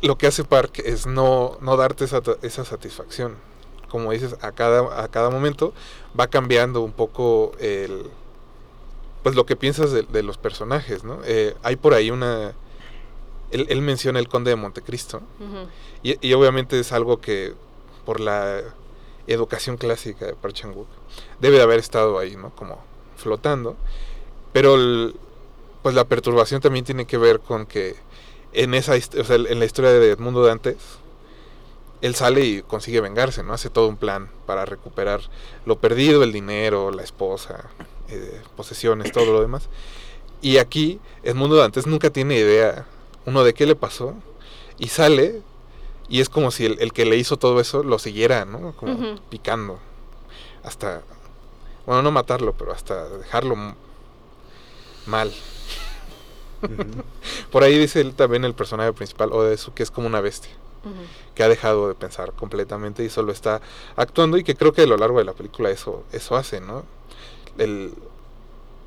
lo que hace Park es no, no darte esa, esa satisfacción. Como dices, a cada, a cada momento va cambiando un poco el pues lo que piensas de, de los personajes, ¿no? Eh, hay por ahí una... Él, él menciona el conde de Montecristo. Ujú. Y, y obviamente es algo que por la educación clásica de Park debe de haber estado ahí, ¿no? Como flotando. Pero pues la perturbación también tiene que ver con que en esa o sea, en la historia de Edmundo Dantes él sale y consigue vengarse, ¿no? Hace todo un plan para recuperar lo perdido, el dinero, la esposa, eh, posesiones, todo lo demás. Y aquí Edmundo Dantes nunca tiene idea uno de qué le pasó y sale y es como si el, el que le hizo todo eso lo siguiera, ¿no? Como picando. Hasta, bueno, no matarlo, pero hasta dejarlo mal. Por ahí dice él también el personaje principal, Odesu, que es como una bestia, que ha dejado de pensar completamente y solo está actuando y que creo que a lo largo de la película eso, eso hace, ¿no? El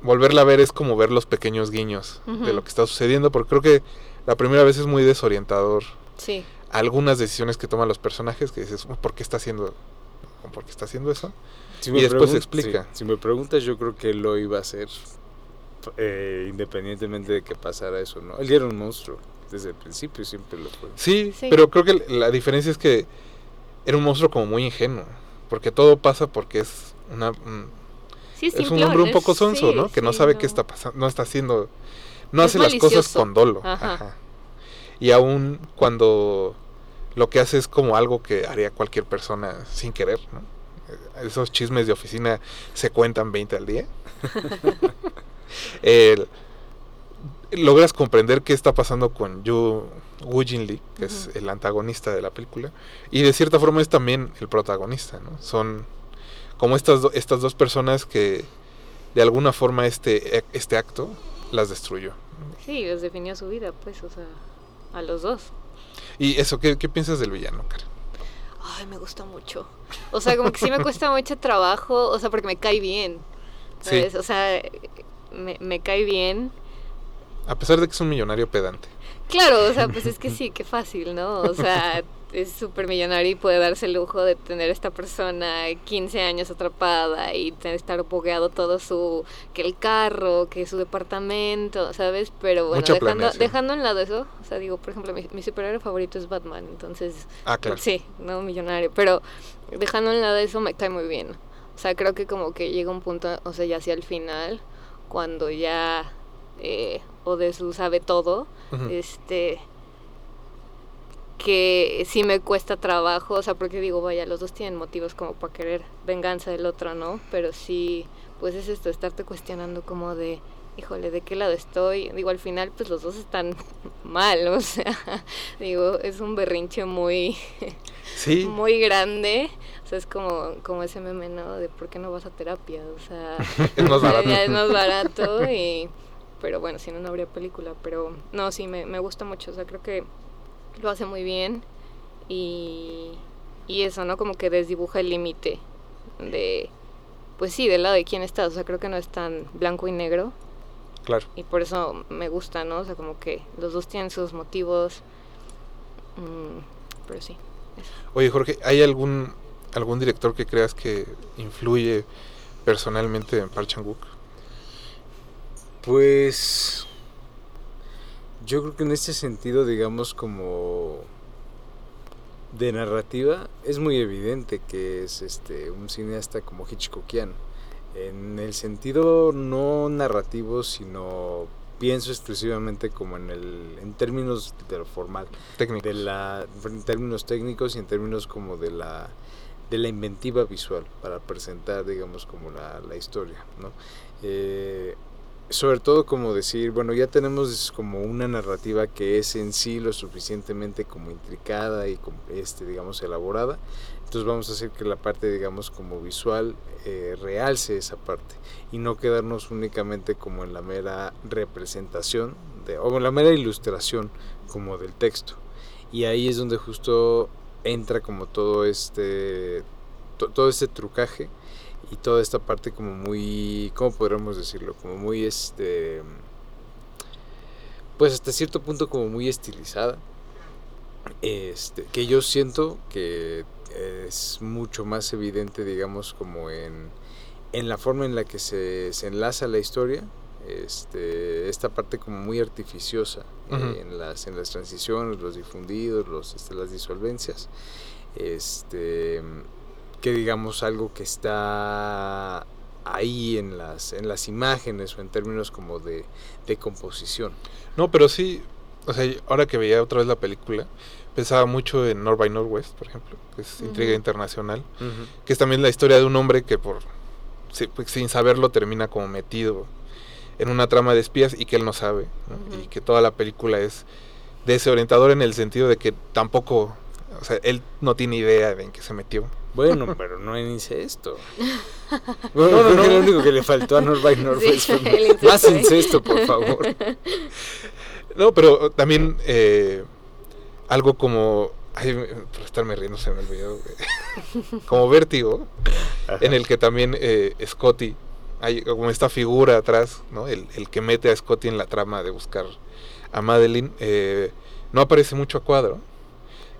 volverla a ver es como ver los pequeños guiños de lo que está sucediendo, porque creo que la primera vez es muy desorientador Sí. Algunas decisiones que toman los personajes que dices, "Oh, ¿por qué está haciendo, por qué está haciendo eso? Si Y después se explica. si me preguntas, yo creo que él lo iba a hacer eh, independientemente de que pasara eso, ¿no? Él ya era un monstruo desde el principio, siempre lo fue. Sí, Sí. pero creo que la diferencia es que era un monstruo como muy ingenuo, porque todo pasa porque es una un- Sí, es un hombre un poco sonso, sí, ¿no? Que no sabe no. qué está pasando, no está haciendo, no Es hace las cosas con dolo. Ajá. ajá. Y aún cuando lo que hace es como algo que haría cualquier persona sin querer, ¿no? Esos chismes de oficina se cuentan 20 al día. Logras comprender qué está pasando con Yu Woo Jin Lee, que es el antagonista de la película, y de cierta forma es también el protagonista, ¿no? Son como estas, do- estas dos personas que de alguna forma este, este acto las destruyó. Sí, les definió su vida, pues, o sea, a los dos. Y eso, ¿qué, qué piensas del villano, Karen? Ay, me gusta mucho. O sea, como que sí me cuesta mucho trabajo, o sea, porque me cae bien. Sí. ¿sabes? O sea, me, me cae bien. A pesar de que es un millonario pedante. Claro, o sea, pues es que sí, qué fácil, ¿no? O sea, es súper millonario y puede darse el lujo de tener esta persona 15 años atrapada y estar bogueado todo su, que el carro, que su departamento, ¿sabes? Pero bueno, Mucha dejando, dejando en lado eso, o sea, digo, por ejemplo, mi, mi superhéroe favorito es Batman, entonces, Ah, claro. sí, no millonario, pero dejando en lado eso me cae muy bien. O sea, creo que como que llega un punto, o sea, ya hacia el final, cuando ya eh, Odesu sabe todo, este que sí me cuesta trabajo, o sea, porque digo, vaya, los dos tienen motivos como para querer venganza del otro, ¿no? Pero sí, pues es esto, estarte cuestionando como de, híjole, ¿de qué lado estoy? Digo, al final, pues los dos están mal, o sea, digo, es un berrinche muy, Sí, muy grande, o sea, es como, como ese meme, ¿no? De por qué no vas a terapia, o sea, es más barato. es más barato y pero bueno si no no habría película pero no sí me, me gusta mucho o sea creo que lo hace muy bien y y eso no como que desdibuja el límite de pues sí del lado de quién estás o sea creo que no es tan blanco y negro. Claro. y por eso me gusta no o sea como que los dos tienen sus motivos. Mm, pero sí Oye, Jorge, ¿hay algún algún director que creas que influye personalmente en Park Chan-wook? Pues yo creo que en este sentido, digamos, como de narrativa, es muy evidente que es este un cineasta como Hitchcockiano. En el sentido no narrativo, sino pienso exclusivamente como en el en términos de lo formal, Técnicos. de la en términos técnicos y en términos como de la de la inventiva visual para presentar digamos como la, la historia ¿no? Eh, sobre todo como decir bueno ya tenemos como una narrativa que es en sí lo suficientemente como intricada y este digamos elaborada entonces vamos a hacer que la parte digamos como visual eh, realce esa parte y no quedarnos únicamente como en la mera representación de, o en la mera ilustración como del texto. Y ahí es donde justo entra como todo este to- todo este trucaje y toda esta parte como muy cómo podríamos decirlo como muy este pues hasta cierto punto como muy estilizada. Este que yo siento que es mucho más evidente digamos como en en la forma en la que se, se enlaza la historia este esta parte como muy artificiosa eh, en las en las transiciones los difundidos los este, las disolvencias este que digamos algo que está ahí en las en las imágenes o en términos como de, de composición. No, pero sí, o sea, ahora que veía otra vez la película, pensaba mucho en North by Northwest, por ejemplo, que es intriga internacional, que es también la historia de un hombre que por pues, sin saberlo termina como metido en una trama de espías y que él no sabe, y que toda la película es desorientador en el sentido de que tampoco, o sea, él no tiene idea de en qué se metió. Bueno, pero no en incesto. Bueno, No, no, no. lo único que le faltó a North by Northwest Sí, fue el incesto, más ¿eh? incesto, por favor. No, pero también eh, algo como, ay, me- por estarme riendo se me olvidó, como vértigo, en el que también eh, Scotty, hay como esta figura atrás, ¿no? El, el que mete a Scotty en la trama de buscar a Madeline, eh, no aparece mucho a cuadro,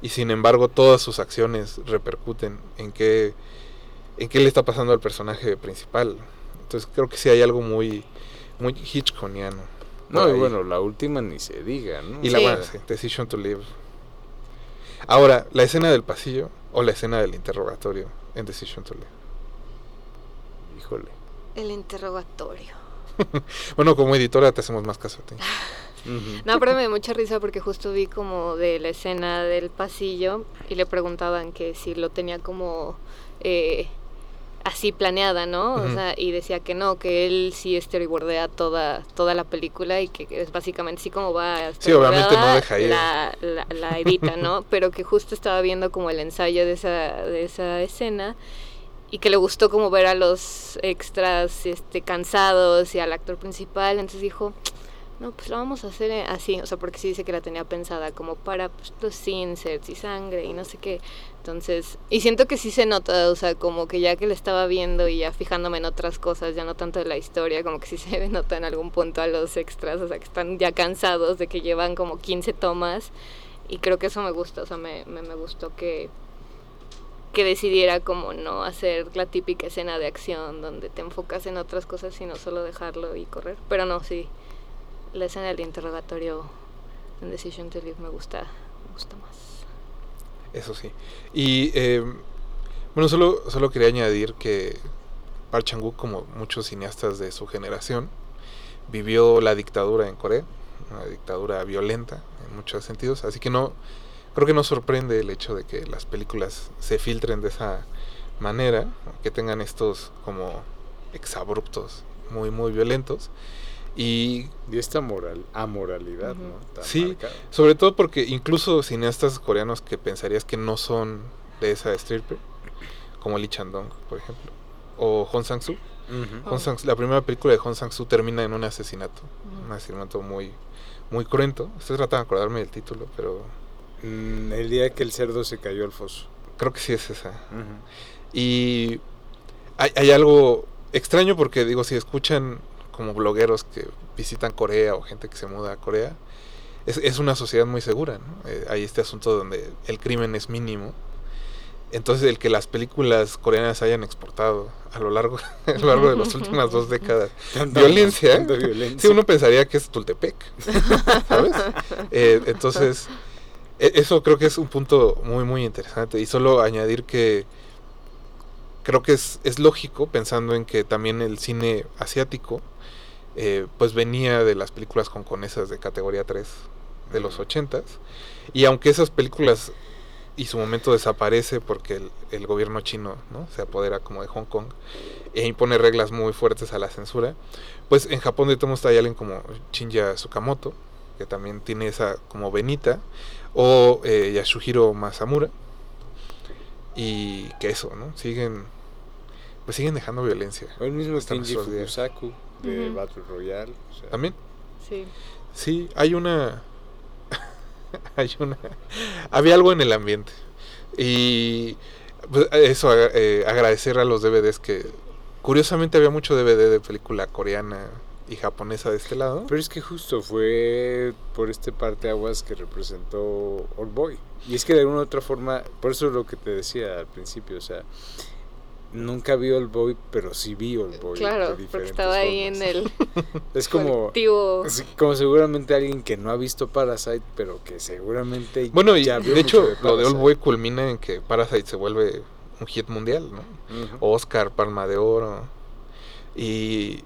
y sin embargo todas sus acciones repercuten en qué, en qué le está pasando al personaje principal. Entonces creo que sí hay algo muy, muy Hitchcockiano. No, y bueno, la última ni se diga, ¿no? Y la Sí. buena, sí, Decision to Live. Ahora, la escena del pasillo o la escena del interrogatorio en Decision to Live. Híjole. El interrogatorio. Bueno, como editora te hacemos más caso a ti. No, pero me dio mucha risa porque justo vi como de la escena del pasillo y le preguntaban que si lo tenía como eh, así planeada, ¿no? O sea, y decía que no, que él sí storyboardea toda, toda la película y que es básicamente así como va Sí, obviamente no storyboardada, deja ir. La, la, la edita, ¿no? Pero que justo estaba viendo como el ensayo de esa, de esa escena y que le gustó como ver a los extras este cansados y al actor principal, entonces dijo, no, pues la vamos a hacer eh, así, o sea, porque sí dice que la tenía pensada como para pues, los inserts y sangre y no sé qué. Entonces, y siento que sí se nota, o sea, como que ya que la estaba viendo y ya fijándome en otras cosas, ya no tanto de la historia, como que sí se nota en algún punto a los extras, o sea, que están ya cansados de que llevan como 15 tomas y creo que eso me gusta, o sea, me, me, gustó que que decidiera como no hacer la típica escena de acción donde te enfocas en otras cosas sino solo dejarlo y correr. Pero no, sí, la escena del interrogatorio en Decision to Live me gusta, me gusta más. Eso sí. Y eh, bueno, solo, solo quería añadir que Park Chan-wook, como muchos cineastas de su generación, vivió la dictadura en Corea, una dictadura violenta en muchos sentidos, así que no creo que no sorprende el hecho de que las películas se filtren de esa manera, que tengan estos como exabruptos muy muy violentos y Y esta moral, amoralidad, Ujú. ¿no? Tan Sí. marcada. sobre todo porque incluso cineastas coreanos que pensarías que no son de esa estirpe, como Lee Chandong, por ejemplo, o Hong Sang-soo. Ujú. Oh. Hong Sang- la primera película de Hong Sang-soo termina en un asesinato, un asesinato muy muy cruento. Estoy tratando de acordarme del título, pero Mm, el día que el cerdo se cayó al foso. creo que sí es esa. Y hay, hay algo extraño porque digo, si escuchan como blogueros que visitan Corea o gente que se muda a Corea, es, es una sociedad muy segura. ¿no? Eh, hay este asunto donde el crimen es mínimo Entonces el que las películas coreanas hayan exportado a lo largo, a lo largo de las últimas dos décadas violencia, tanta violencia. sí uno pensaría que es Tultepec, ¿sabes? Eh, entonces e- eso creo que es un punto muy muy interesante y solo añadir que creo que es, es lógico pensando en que también el cine asiático eh, pues venía de las películas hongkonesas de categoría 3 de los 80s y aunque esas películas y su momento desaparece porque el, el gobierno chino ¿no? se apodera como de Hong Kong e impone reglas muy fuertes a la censura, pues en Japón de todos hay alguien como Shinya Tsukamoto, que también tiene esa como venita, o eh, Yasuhiro Masamura, y que eso, ¿no? Siguen, pues siguen dejando violencia. El mismo días. Fukusaku de Ujú. Battle Royale. o sea, También, Sí. sí, hay una, hay una, había algo en el ambiente. Y pues, eso, eh, agradecer a los DVDs que, curiosamente había mucho DVD de película coreana y japonesa de este lado. Pero es que justo fue por este parteaguas que representó Old Boy. Y es que de alguna u otra forma, por eso es lo que te decía al principio, o sea, nunca vi Old Boy, pero sí vi Old Boy. de Claro, porque estaba ahí en el Es como, es como seguramente alguien que no ha visto Parasite, pero que seguramente Bueno, y vio de hecho, lo de Old. Boy culmina en que Parasite se vuelve un hit mundial, ¿no? Oscar, Palma de Oro. Y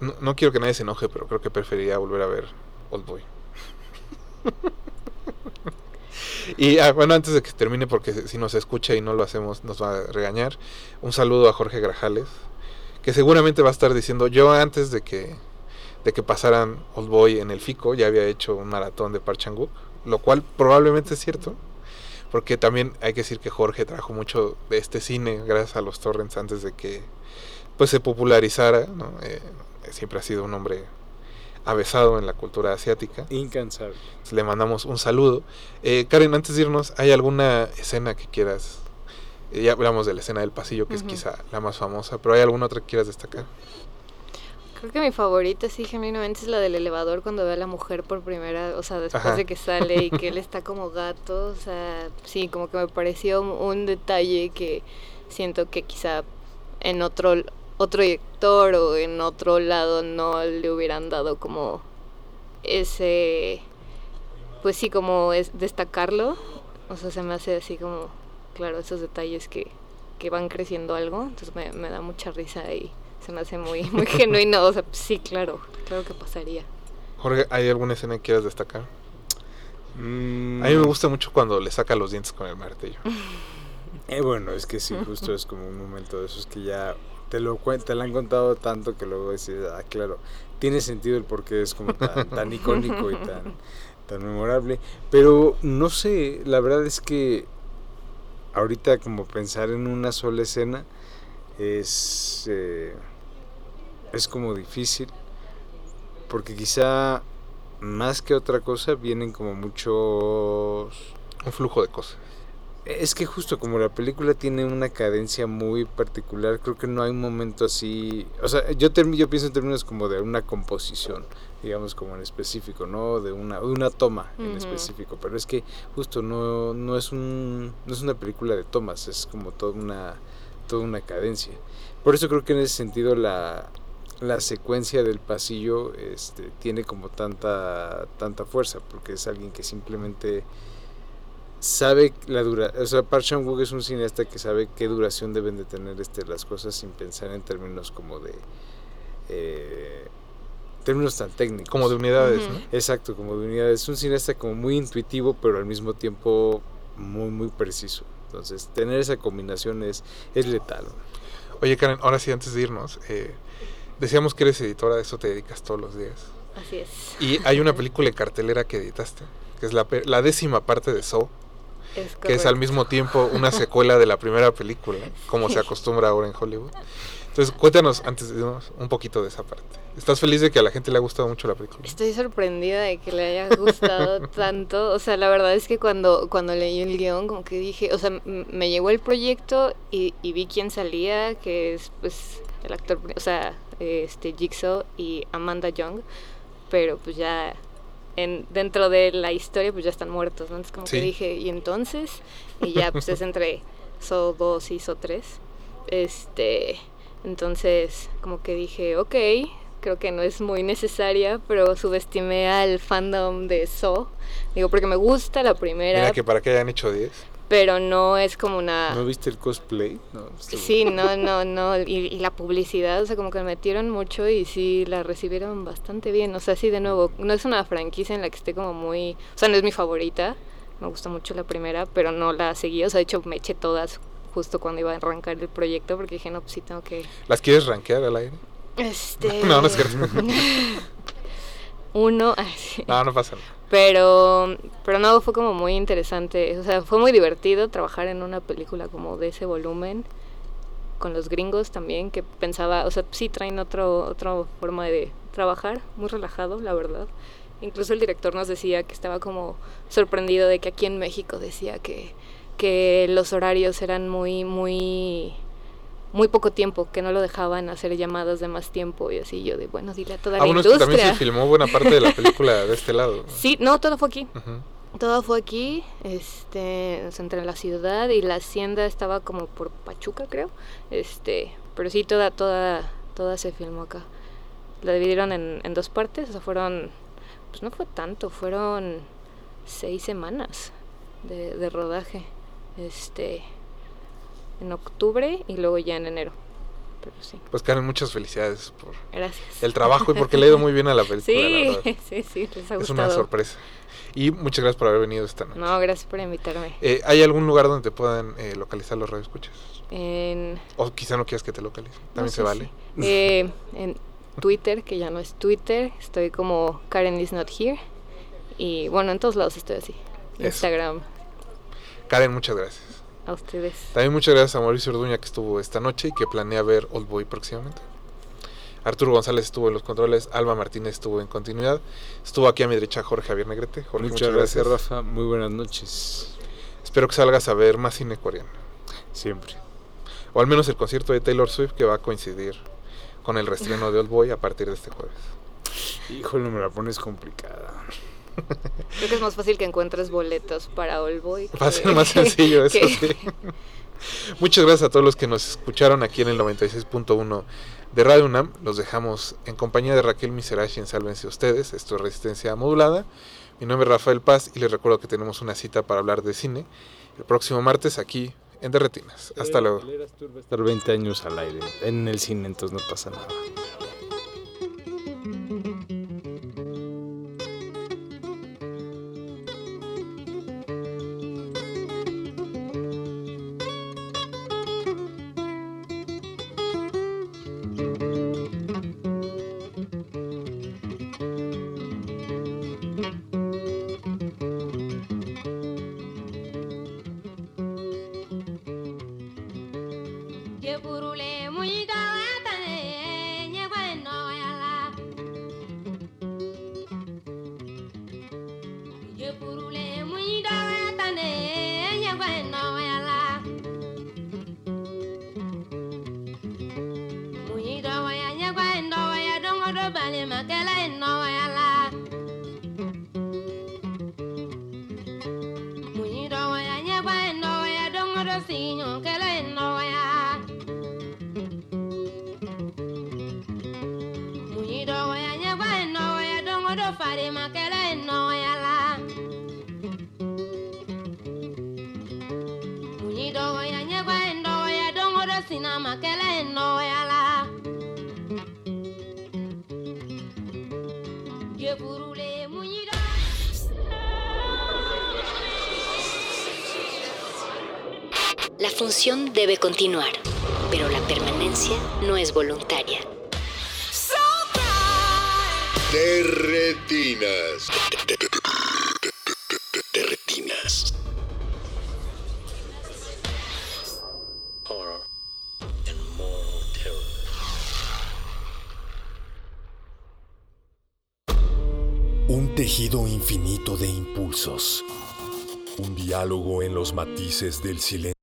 no, no quiero que nadie se enoje, pero creo que preferiría volver a ver Old Boy. y ah, bueno, antes de que termine, porque si nos escucha y no lo hacemos, nos va a regañar. Un saludo a Jorge Grajales, que seguramente va a estar diciendo: Yo antes de que, de que pasaran Old Boy en el FICO, ya había hecho un maratón de Park Chan-wook, lo cual probablemente es cierto. Porque también hay que decir que Jorge trajo mucho de este cine gracias a los torrents antes de que pues se popularizara. ¿no? Eh, siempre ha sido un hombre avesado en la cultura asiática. Incansable. Le mandamos un saludo. Eh, Karen, antes de irnos, ¿hay alguna escena que quieras? eh, ya hablamos de la escena del pasillo, que es quizá la más famosa, pero ¿hay alguna otra que quieras destacar? Creo que mi favorita, sí, genuinamente es la del elevador cuando ve a la mujer por primera, o sea, después Ajá. de que sale y que él está como gato, o sea, sí, como que me pareció un detalle que siento que quizá en otro otro director o en otro lado no le hubieran dado como ese, pues sí, como es destacarlo, o sea, se me hace así como, claro, esos detalles que, que van creciendo algo, entonces me, me da mucha risa y se me hace muy, muy genuino, o sea, sí, claro, claro que pasaría. Jorge, ¿hay alguna escena que quieras destacar? Mm, A mí me gusta mucho cuando le saca los dientes con el martillo. eh, bueno, es que sí, justo es como un momento de esos que ya te lo te lo han contado tanto que luego dices, ah, claro, tiene sentido el por qué es como tan, tan icónico y tan, tan memorable. Pero no sé, la verdad es que ahorita como pensar en una sola escena es, eh, es como difícil, porque quizá más que otra cosa vienen como muchos... Un flujo de cosas. Es que justo como la película tiene una cadencia muy particular, creo que no hay un momento así, o sea, yo term- yo pienso en términos como de una composición, digamos como en específico, no de una una toma en específico, pero es que justo no no es un no es una película de tomas, es como toda una toda una cadencia. Por eso creo que en ese sentido la la secuencia del pasillo este, tiene como tanta tanta fuerza porque es alguien que simplemente sabe la dura o sea Park Chan Wook es un cineasta que sabe qué duración deben de tener este las cosas sin pensar en términos como de eh, términos tan técnicos. Como de unidades, exacto como de unidades. Es un cineasta como muy intuitivo pero al mismo tiempo muy muy preciso. Entonces tener esa combinación es es letal. Oye, Karen, ahora sí, antes de irnos, eh, decíamos que eres editora, a eso te dedicas todos los días. Así es. Y hay una película en cartelera que editaste, que es la, la décima parte de Saw, Es que es al mismo tiempo una secuela de la primera película, como se acostumbra ahora en Hollywood. Entonces, cuéntanos antes de un poquito de esa parte. ¿Estás feliz de que a la gente le ha gustado mucho la película? Estoy sorprendida de que le haya gustado tanto. O sea, la verdad es que cuando, cuando leí el guion, como que dije, o sea, me llegó el proyecto y, y vi quién salía, que es pues el actor, o sea, este Jigsaw y Amanda Young, pero pues ya en, dentro de la historia pues ya están muertos, ¿no? Entonces como Sí. que dije, ¿y entonces? Y ya pues es entre So 2 y So 3. Este, entonces como que dije, ok, creo que no es muy necesaria, pero subestimé al fandom de So. Digo, porque me gusta la primera. Mira que para que hayan hecho 10. Pero no es como una... ¿No viste el cosplay? No, sí, no, no, no. Y, y, la publicidad, o sea, como que me metieron mucho y sí la recibieron bastante bien. O sea, sí, de nuevo, no es una franquicia en la que esté como muy... O sea, no es mi favorita. Me gusta mucho la primera, pero no la seguí. O sea, de hecho, me eché todas justo cuando iba a arrancar el proyecto porque dije, no, pues sí tengo que... ¿Las quieres rankear al aire? Este... no, no es cierto. Uno... No, no pasa nada. Pero, pero no, fue como muy interesante. O sea, fue muy divertido trabajar en una película como de ese volumen. Con los gringos también, que pensaba, o sea, sí traen otro, otra forma de trabajar, muy relajado, la verdad. Incluso el director nos decía que estaba como sorprendido de que aquí en México decía que, que los horarios eran muy, muy muy poco tiempo, que no lo dejaban hacer llamadas de más tiempo y así yo de, bueno, dile a toda ah, la bueno, industria. Es que también se filmó buena parte de la película de este lado. Sí, no, todo fue aquí. Uh -huh. Todo fue aquí, este, entre la ciudad y la hacienda estaba como por Pachuca, creo. Este, pero sí, toda, toda, toda se filmó acá. La dividieron en, en dos partes, o sea, fueron, pues no fue tanto, fueron seis semanas de, de rodaje. Este, en octubre y luego ya en enero. Pero sí. Pues Karen, muchas felicidades por Gracias. el trabajo y porque le ha ido muy bien a la película. Sí, la sí, sí, les ha Es gustado. una sorpresa. Y muchas gracias por haber venido esta noche. No, gracias por invitarme. Eh, ¿Hay algún lugar donde te puedan eh, localizar los radioescuchas? En, O quizá no quieras que te localicen. También no se vale. eh, en Twitter, que ya no es Twitter, estoy como Karen is not here. Y bueno, en todos lados estoy así. Eso. Instagram, Karen, muchas gracias. A ustedes. También muchas gracias a Mauricio Orduña que estuvo esta noche y que planea ver Old Boy próximamente. Arturo González estuvo en los controles, Alba Martínez estuvo en continuidad, estuvo aquí a mi derecha Jorge Javier Negrete. Jorge, Muchas, gracias, Rafa. Muy buenas noches. Espero que salgas a ver más cine coreano. Siempre. O al menos el concierto de Taylor Swift que va a coincidir con el reestreno de Old Boy a partir de este jueves. Híjole, me la pones complicada. Creo que es más fácil que encuentres boletos para All Boy. Va a ser más sencillo eso, que- sí. Muchas gracias a todos los que nos escucharon aquí en el 96.1 de Radio UNAM. Los dejamos en compañía de Raquel Miserashi en Sálvense Ustedes. Esto es Resistencia Modulada. Mi nombre es Rafael Paz y les recuerdo que tenemos una cita para hablar de cine el próximo martes aquí en Derretinas. Hasta luego. Estar 20 años al aire en el cine, entonces no pasa nada. Función debe continuar, pero la permanencia no es voluntaria. De retinas. Horror and more terror. Un tejido infinito de impulsos. Un diálogo en los matices del silencio.